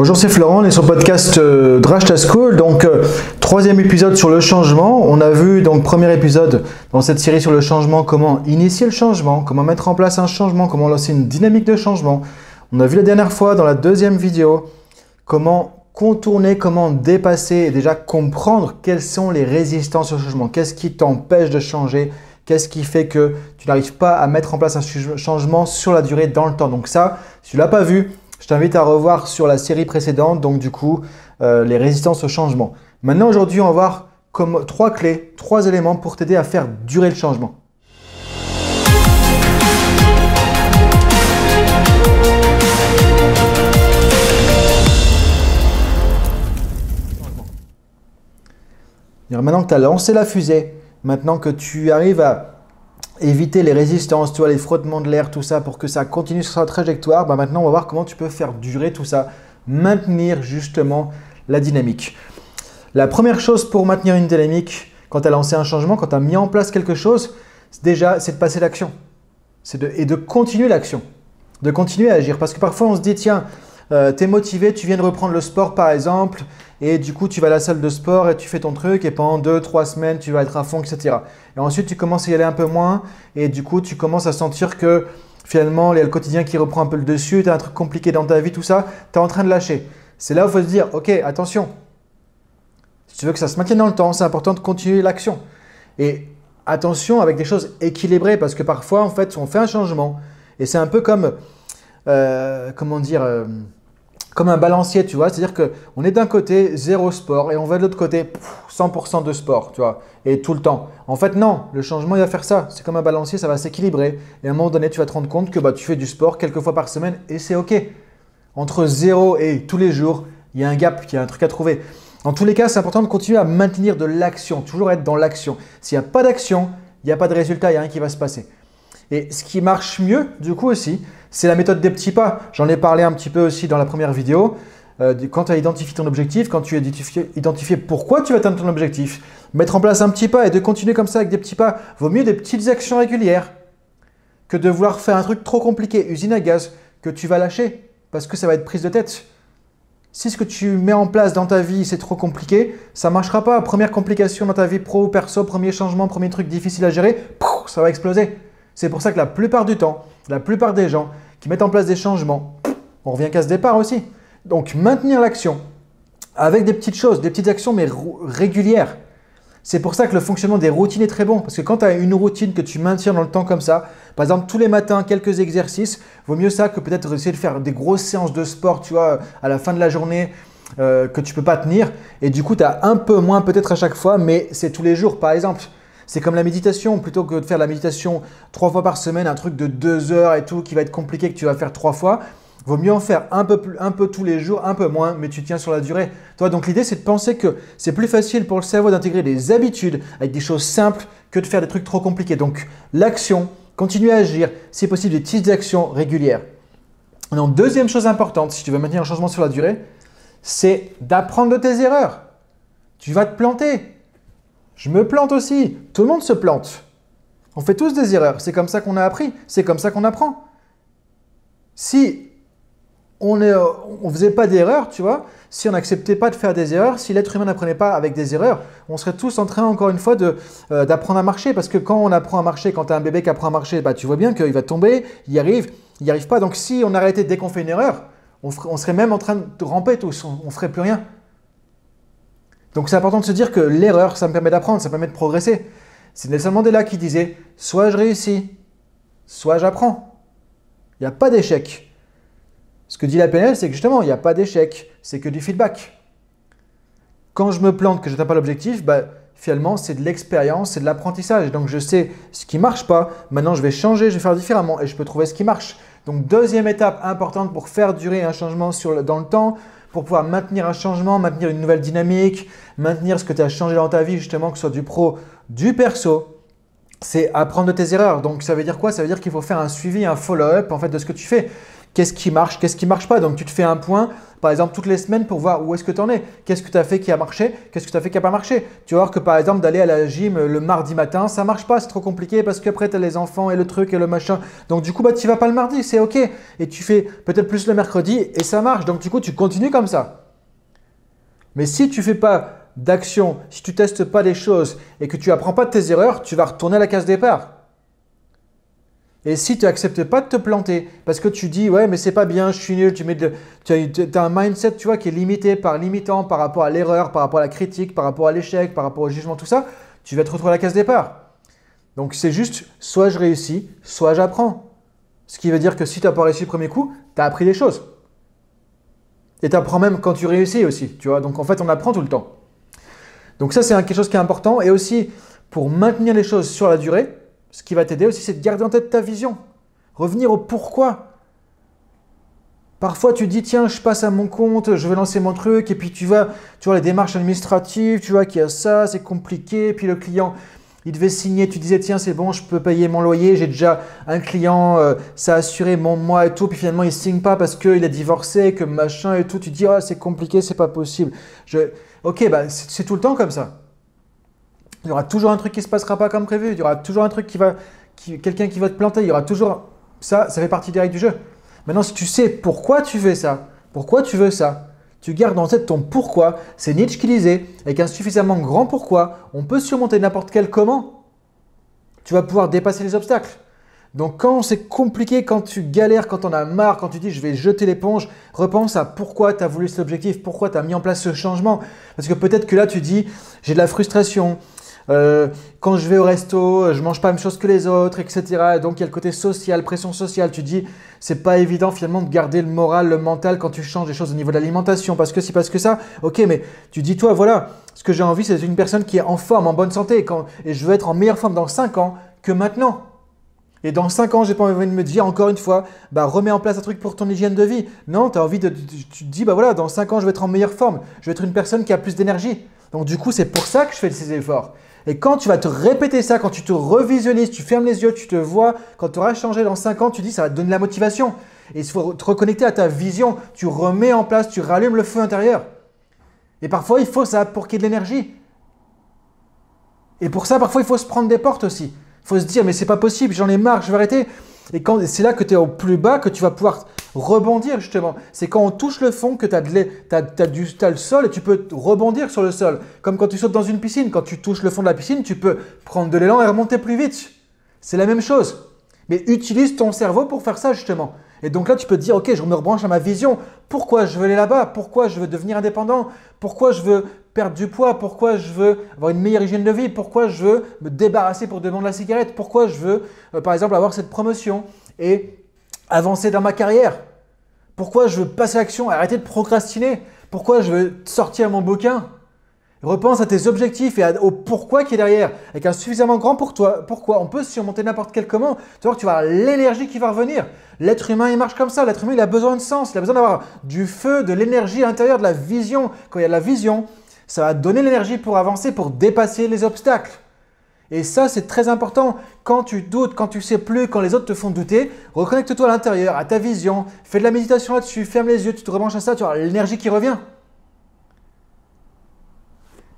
Bonjour, c'est Florent, on est sur le podcast euh, School. Donc, euh, troisième épisode sur le changement. On a vu, donc, premier épisode dans cette série sur le changement, comment initier le changement, comment mettre en place un changement, comment lancer une dynamique de changement. On a vu la dernière fois, dans la deuxième vidéo, comment contourner, comment dépasser et déjà comprendre quelles sont les résistances au changement. Qu'est-ce qui t'empêche de changer? Qu'est-ce qui fait que tu n'arrives pas à mettre en place un changement sur la durée dans le temps? Donc ça, si tu l'as pas vu, je t'invite à revoir sur la série précédente, donc du coup, euh, les résistances au changement. Maintenant, aujourd'hui, on va voir comme trois clés, trois éléments pour t'aider à faire durer le changement. Maintenant que tu as lancé la fusée, maintenant que tu arrives à éviter les résistances, tu vois, les frottements de l'air, tout ça, pour que ça continue sur sa trajectoire, bah maintenant on va voir comment tu peux faire durer tout ça, maintenir justement la dynamique. La première chose pour maintenir une dynamique, quand tu as lancé un changement, quand tu as mis en place quelque chose, déjà, c'est de passer l'action. et de continuer l'action. De continuer à agir. Parce que parfois, on se dit, tiens, euh, tu es motivé, tu viens de reprendre le sport par exemple, et du coup tu vas à la salle de sport et tu fais ton truc, et pendant 2-3 semaines tu vas être à fond, etc. Et ensuite tu commences à y aller un peu moins, et du coup tu commences à sentir que finalement il y a le quotidien qui reprend un peu le dessus, tu as un truc compliqué dans ta vie, tout ça, tu es en train de lâcher. C'est là où il faut se dire, ok, attention, si tu veux que ça se maintienne dans le temps, c'est important de continuer l'action. Et attention avec des choses équilibrées, parce que parfois en fait on fait un changement, et c'est un peu comme, euh, comment dire, euh, comme un balancier, tu vois. C'est-à-dire qu'on est d'un côté zéro sport et on va de l'autre côté 100% de sport, tu vois, et tout le temps. En fait, non, le changement, il va faire ça. C'est comme un balancier, ça va s'équilibrer. Et à un moment donné, tu vas te rendre compte que bah, tu fais du sport quelques fois par semaine et c'est OK. Entre zéro et tous les jours, il y a un gap, il y a un truc à trouver. En tous les cas, c'est important de continuer à maintenir de l'action, toujours être dans l'action. S'il n'y a pas d'action, il n'y a pas de résultat, il n'y a rien qui va se passer. Et ce qui marche mieux, du coup aussi, c'est la méthode des petits pas. J'en ai parlé un petit peu aussi dans la première vidéo. Euh, quand tu as identifié ton objectif, quand tu as identifié, pourquoi tu vas atteindre ton objectif, mettre en place un petit pas et de continuer comme ça avec des petits pas, vaut mieux des petites actions régulières que de vouloir faire un truc trop compliqué, usine à gaz, que tu vas lâcher parce que ça va être prise de tête. Si ce que tu mets en place dans ta vie, c'est trop compliqué, ça ne marchera pas. Première complication dans ta vie pro ou perso, premier changement, premier truc difficile à gérer, ça va exploser. C'est pour ça que la plupart du temps, la plupart des gens qui mettent en place des changements, on revient qu'à ce départ aussi. Donc maintenir l'action avec des petites choses, des petites actions mais régulières. C'est pour ça que le fonctionnement des routines est très bon. Parce que quand tu as une routine que tu maintiens dans le temps comme ça, par exemple tous les matins, quelques exercices, vaut mieux ça que peut-être essayer de faire des grosses séances de sport, tu vois, à la fin de la journée, euh, que tu peux pas tenir. Et du coup, tu as un peu moins peut-être à chaque fois, mais c'est tous les jours. Par exemple, c'est comme la méditation, plutôt que de faire la méditation trois fois par semaine, un truc de deux heures et tout qui va être compliqué que tu vas faire trois fois. Vaut mieux en faire un peu, un peu tous les jours, un peu moins, mais tu tiens sur la durée. Toi, donc l'idée, c'est de penser que c'est plus facile pour le cerveau d'intégrer des habitudes avec des choses simples que de faire des trucs trop compliqués. Donc l'action, continuer à agir, si possible des petites actions régulières. Donc deuxième chose importante, si tu veux maintenir un changement sur la durée, c'est d'apprendre de tes erreurs. Tu vas te planter. Je me plante aussi. Tout le monde se plante. On fait tous des erreurs. C'est comme ça qu'on a appris. C'est comme ça qu'on apprend. Si on ne faisait pas d'erreurs, tu vois, si on n'acceptait pas de faire des erreurs, si l'être humain n'apprenait pas avec des erreurs, on serait tous en train, encore une fois, euh, d'apprendre à marcher. Parce que quand on apprend à marcher, quand tu as un bébé qui apprend à marcher, bah, tu vois bien qu'il va tomber, il arrive, il n'y arrive pas. Donc si on arrêtait dès qu'on fait une erreur, on, serait même en train de ramper tous, on ne ferait plus rien. Donc c'est important de se dire que l'erreur, ça me permet d'apprendre, ça me permet de progresser. C'est Nelson Mandela qui disait soit je réussis, soit j'apprends. Il n'y a pas d'échec. Ce que dit la PNL, c'est que justement, il n'y a pas d'échec, c'est que du feedback. Quand je me plante, que je n'atteins pas l'objectif, bah, finalement, c'est de l'expérience, c'est de l'apprentissage. Donc je sais ce qui ne marche pas, maintenant je vais changer, je vais faire différemment et je peux trouver ce qui marche. Donc deuxième étape importante pour faire durer un changement dans le temps, pour pouvoir maintenir un changement, maintenir une nouvelle dynamique, maintenir ce que tu as changé dans ta vie, justement, que ce soit du pro, du perso, c'est apprendre de tes erreurs. Donc ça veut dire quoi? Ça veut dire qu'il faut faire un suivi, un follow-up en fait de ce que tu fais. Qu'est-ce qui marche, qu'est-ce qui marche pas? Donc tu te fais un point, par exemple, toutes les semaines pour voir où est-ce que tu en es. Qu'est-ce que tu as fait qui a marché, qu'est-ce que tu as fait qui n'a pas marché? Tu vas voir que par exemple, d'aller à la gym le mardi matin, ça marche pas, c'est trop compliqué parce qu'après tu as les enfants et le truc et le machin. Donc du coup, bah, tu vas pas le mardi, c'est ok. Et tu fais peut-être plus le mercredi et ça marche. Donc du coup, tu continues comme ça. Mais si tu fais pas d'action, si tu testes pas des choses et que tu apprends pas de tes erreurs, tu vas retourner à la case départ. Et si tu n'acceptes pas de te planter, parce que tu dis, ouais, mais c'est pas bien, je suis nul, tu, tu as, un mindset tu vois, qui est limité par limitant par rapport à l'erreur, par rapport à la critique, par rapport à l'échec, par rapport au jugement, tout ça, tu vas te retrouver à la case départ. Donc c'est juste, soit je réussis, soit j'apprends. Ce qui veut dire que si tu n'as pas réussi le premier coup, tu as appris des choses. Et tu apprends même quand tu réussis aussi, tu vois. Donc en fait, on apprend tout le temps. Donc ça, c'est quelque chose qui est important. Et aussi, pour maintenir les choses sur la durée, ce qui va t'aider aussi, c'est de garder en tête ta vision. Revenir au pourquoi. Parfois, tu dis, tiens, je passe à mon compte, je vais lancer mon truc, et puis tu vas, tu vois, les démarches administratives, tu vois qu'il y a ça, c'est compliqué, puis le client, il devait signer, tu disais, tiens, c'est bon, je peux payer mon loyer, j'ai déjà un client, euh, ça a assuré mon mois et tout, puis finalement, il ne signe pas parce qu'il a divorcé, que machin et tout, tu dis, ah, c'est compliqué, c'est pas possible. Je... Ok, bah, c'est tout le temps comme ça. Il y aura toujours un truc qui ne se passera pas comme prévu. Il y aura toujours un truc qui va, quelqu'un qui va te planter. Il y aura toujours ça. Ça fait partie des règles du jeu. Maintenant, si tu sais pourquoi tu fais ça, pourquoi tu veux ça, tu gardes en tête ton pourquoi. C'est Nietzsche qui disait, avec un suffisamment grand pourquoi, on peut surmonter n'importe quel comment. Tu vas pouvoir dépasser les obstacles. Donc quand c'est compliqué, quand tu galères, quand on a marre, quand tu dis je vais jeter l'éponge, repense à pourquoi tu as voulu cet objectif, pourquoi tu as mis en place ce changement. Parce que peut-être que là tu dis j'ai de la frustration, euh, quand je vais au resto, je mange pas la même chose que les autres, etc. donc il y a le côté social, pression sociale. Tu dis, c'est pas évident finalement de garder le moral, le mental quand tu changes des choses au niveau de l'alimentation, parce que si, parce que ça. Ok, mais tu dis, toi, voilà, ce que j'ai envie, c'est une personne qui est en forme, en bonne santé, et je veux être en meilleure forme dans 5 ans que maintenant. Et dans 5 ans, j'ai pas envie de me dire encore une fois, bah remets en place un truc pour ton hygiène de vie. Non, tu as envie de. Tu te dis, bah voilà, dans 5 ans, je vais être en meilleure forme. Je vais être une personne qui a plus d'énergie. Donc du coup, c'est pour ça que je fais ces efforts. Et quand tu vas te répéter ça, quand tu te revisionises, tu fermes les yeux, tu te vois, quand tu auras changé dans 5 ans, tu dis ça va te donner de la motivation. Et il faut te reconnecter à ta vision. Tu remets en place, tu rallumes le feu intérieur. Et parfois, il faut ça pour qu'il y ait de l'énergie. Et pour ça, parfois, il faut se prendre des portes aussi. Il faut se dire, mais c'est pas possible, j'en ai marre, je vais arrêter. Et c'est là que tu es au plus bas que tu vas pouvoir rebondir justement. C'est quand on touche le fond que tu as, le sol et tu peux rebondir sur le sol. Comme quand tu sautes dans une piscine, quand tu touches le fond de la piscine, tu peux prendre de l'élan et remonter plus vite. C'est la même chose. Mais utilise ton cerveau pour faire ça justement. Et donc là, tu peux te dire, ok, je me rebranche à ma vision. Pourquoi je veux aller là-bas? Pourquoi je veux devenir indépendant? Pourquoi je veux perdre du poids Pourquoi je veux avoir une meilleure hygiène de vie Pourquoi je veux me débarrasser pour demander la cigarette Pourquoi je veux, euh, par exemple, avoir cette promotion et avancer dans ma carrière Pourquoi je veux passer à l'action, arrêter de procrastiner Pourquoi je veux sortir mon bouquin Repense à tes objectifs et au pourquoi qui est derrière, avec un suffisamment grand pour toi. Pourquoi On peut surmonter n'importe quel comment. Tu vois que tu vas l'énergie qui va revenir. L'être humain, il marche comme ça. L'être humain, il a besoin de sens. Il a besoin d'avoir du feu, de l'énergie intérieure, de la vision. Quand il y a de la vision, ça va donner l'énergie pour avancer, pour dépasser les obstacles. Et ça, c'est très important. Quand tu doutes, quand tu sais plus, quand les autres te font douter, reconnecte-toi à l'intérieur, à ta vision. Fais de la méditation là-dessus. Ferme les yeux, tu te rebranches à ça, tu auras l'énergie qui revient.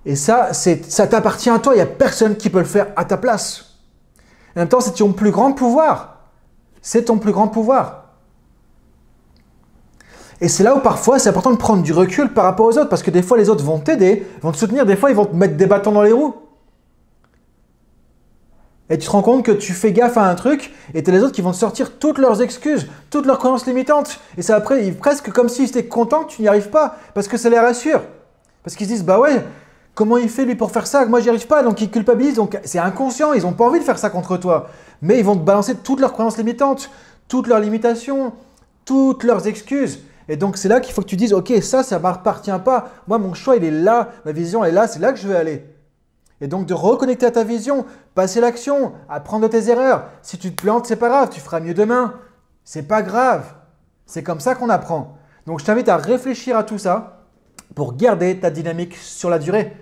Et ça, ça t'appartient à toi. Il n'y a personne qui peut le faire à ta place. En même temps, c'est ton plus grand pouvoir. C'est ton plus grand pouvoir. Et c'est là où parfois c'est important de prendre du recul par rapport aux autres, parce que des fois les autres vont t'aider, vont te soutenir, des fois ils vont te mettre des bâtons dans les roues. Et tu te rends compte que tu fais gaffe à un truc, et tu as les autres qui vont te sortir toutes leurs excuses, toutes leurs croyances limitantes. Et c'est après, presque comme s'ils étaient contents que tu n'y arrives pas, parce que ça les rassure. Parce qu'ils se disent, bah ouais, Comment il fait lui pour faire ça Moi, j'y arrive pas, donc il culpabilise. Donc c'est inconscient, ils n'ont pas envie de faire ça contre toi. Mais ils vont te balancer toutes leurs croyances limitantes, toutes leurs limitations, toutes leurs excuses. Et donc c'est là qu'il faut que tu dises, ok, ça, ça ne m'appartient pas. Moi, mon choix, il est là, ma vision est là, c'est là que je vais aller. Et donc de reconnecter à ta vision, passer l'action, apprendre de tes erreurs. Si tu te plantes, c'est pas grave, tu feras mieux demain. C'est pas grave. C'est comme ça qu'on apprend. Donc je t'invite à réfléchir à tout ça pour garder ta dynamique sur la durée.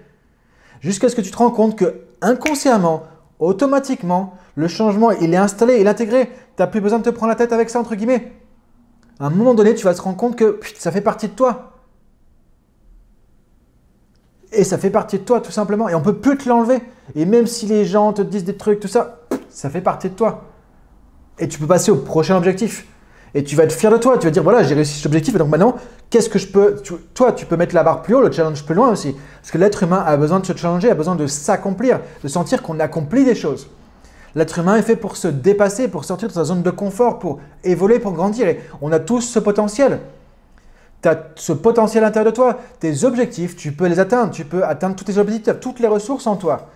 Jusqu'à ce que tu te rends compte que inconsciemment, automatiquement, le changement, il est installé, il est intégré. Tu n'as plus besoin de te prendre la tête avec ça, entre guillemets. À un moment donné, tu vas te rendre compte que ça fait partie de toi. Et ça fait partie de toi, tout simplement. Et on peut plus te l'enlever. Et même si les gens te disent des trucs, tout ça, ça fait partie de toi. Et tu peux passer au prochain objectif. Et tu vas être fier de toi. Tu vas dire, voilà, j'ai réussi cet objectif. Et donc maintenant, qu'est-ce que je peux. toi, tu peux mettre la barre plus haut, le challenge plus loin aussi. Parce que l'être humain a besoin de se challenger, a besoin de s'accomplir, de sentir qu'on accomplit des choses. L'être humain est fait pour se dépasser, pour sortir de sa zone de confort, pour évoluer, pour grandir. Et on a tous ce potentiel. Tu as ce potentiel à l'intérieur de toi. Tes objectifs, tu peux les atteindre. Tu peux atteindre tous tes objectifs. Toutes les ressources en toi.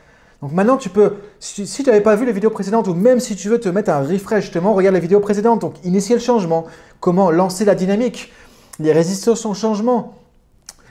Donc maintenant, tu peux, si, tu n'avais pas vu les vidéos précédentes, ou même si tu veux te mettre un refresh, justement, regarde les vidéos précédentes. Donc, initier le changement, comment lancer la dynamique, les résistances au changement.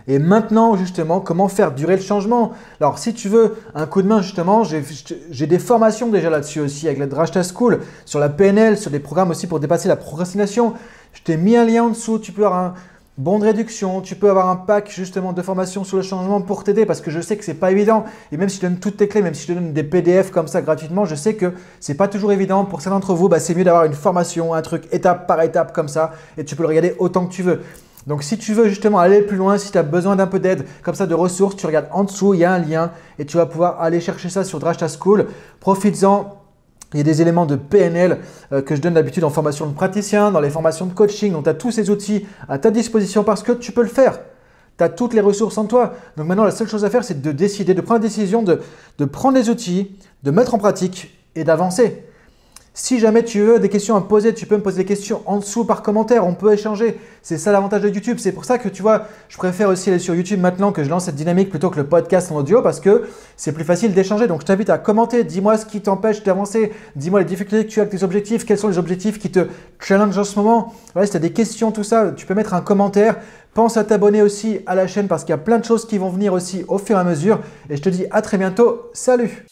Et maintenant, justement, comment faire durer le changement? Alors, si tu veux un coup de main, justement, j'ai des formations déjà là-dessus aussi, avec la Drashta School, sur la PNL, sur des programmes aussi pour dépasser la procrastination. Je t'ai mis un lien en dessous, tu peux avoir un, bon de réduction, tu peux avoir un pack justement de formation sur le changement pour t'aider parce que je sais que c'est pas évident et même si je donne toutes tes clés, même si je donne des PDF comme ça gratuitement, je sais que c'est pas toujours évident pour certains d'entre vous, bah, c'est mieux d'avoir une formation, un truc étape par étape comme ça et tu peux le regarder autant que tu veux. Donc si tu veux justement aller plus loin, si tu as besoin d'un peu d'aide comme ça de ressources, tu regardes en dessous, il y a un lien et tu vas pouvoir aller chercher ça sur Drashta School. Profites-en il y a des éléments de PNL euh, que je donne d'habitude en formation de praticien, dans les formations de coaching. Donc, tu as tous ces outils à ta disposition parce que tu peux le faire. Tu as toutes les ressources en toi. Donc, maintenant, la seule chose à faire, c'est de décider, de prendre la décision de, de prendre les outils, de mettre en pratique et d'avancer. Si jamais tu veux des questions à me poser, tu peux me poser des questions en dessous par commentaire, on peut échanger. C'est ça l'avantage de YouTube. C'est pour ça que tu vois, je préfère aussi aller sur YouTube maintenant que je lance cette dynamique plutôt que le podcast en audio parce que c'est plus facile d'échanger. Donc je t'invite à commenter, dis-moi ce qui t'empêche d'avancer, dis-moi les difficultés que tu as avec tes objectifs, quels sont les objectifs qui te challenge en ce moment. Voilà, si tu as des questions, tout ça, tu peux mettre un commentaire. Pense à t'abonner aussi à la chaîne parce qu'il y a plein de choses qui vont venir aussi au fur et à mesure. Et je te dis à très bientôt. Salut